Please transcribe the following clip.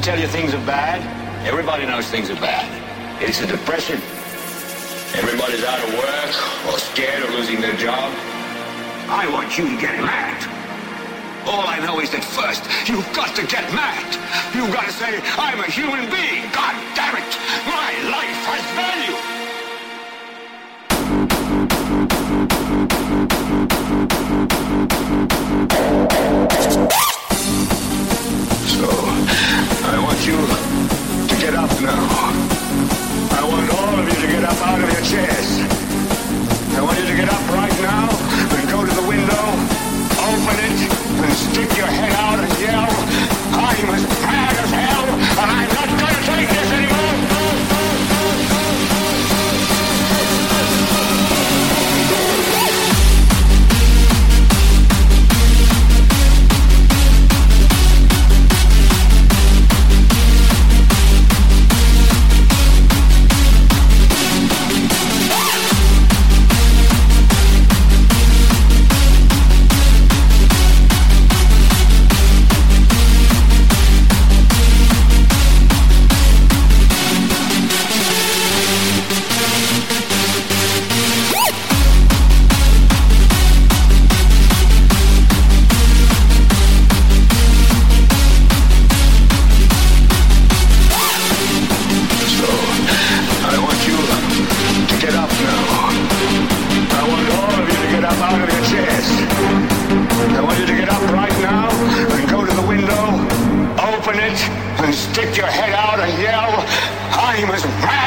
tell you things are bad? Everybody knows things are bad. It's a depression. Everybody's out of work or scared of losing their job. I want you to get mad. All I know is that first, you've got to get mad. You've got to say, I'm a human being. God damn it. You stick your head out and yell, I'm as mad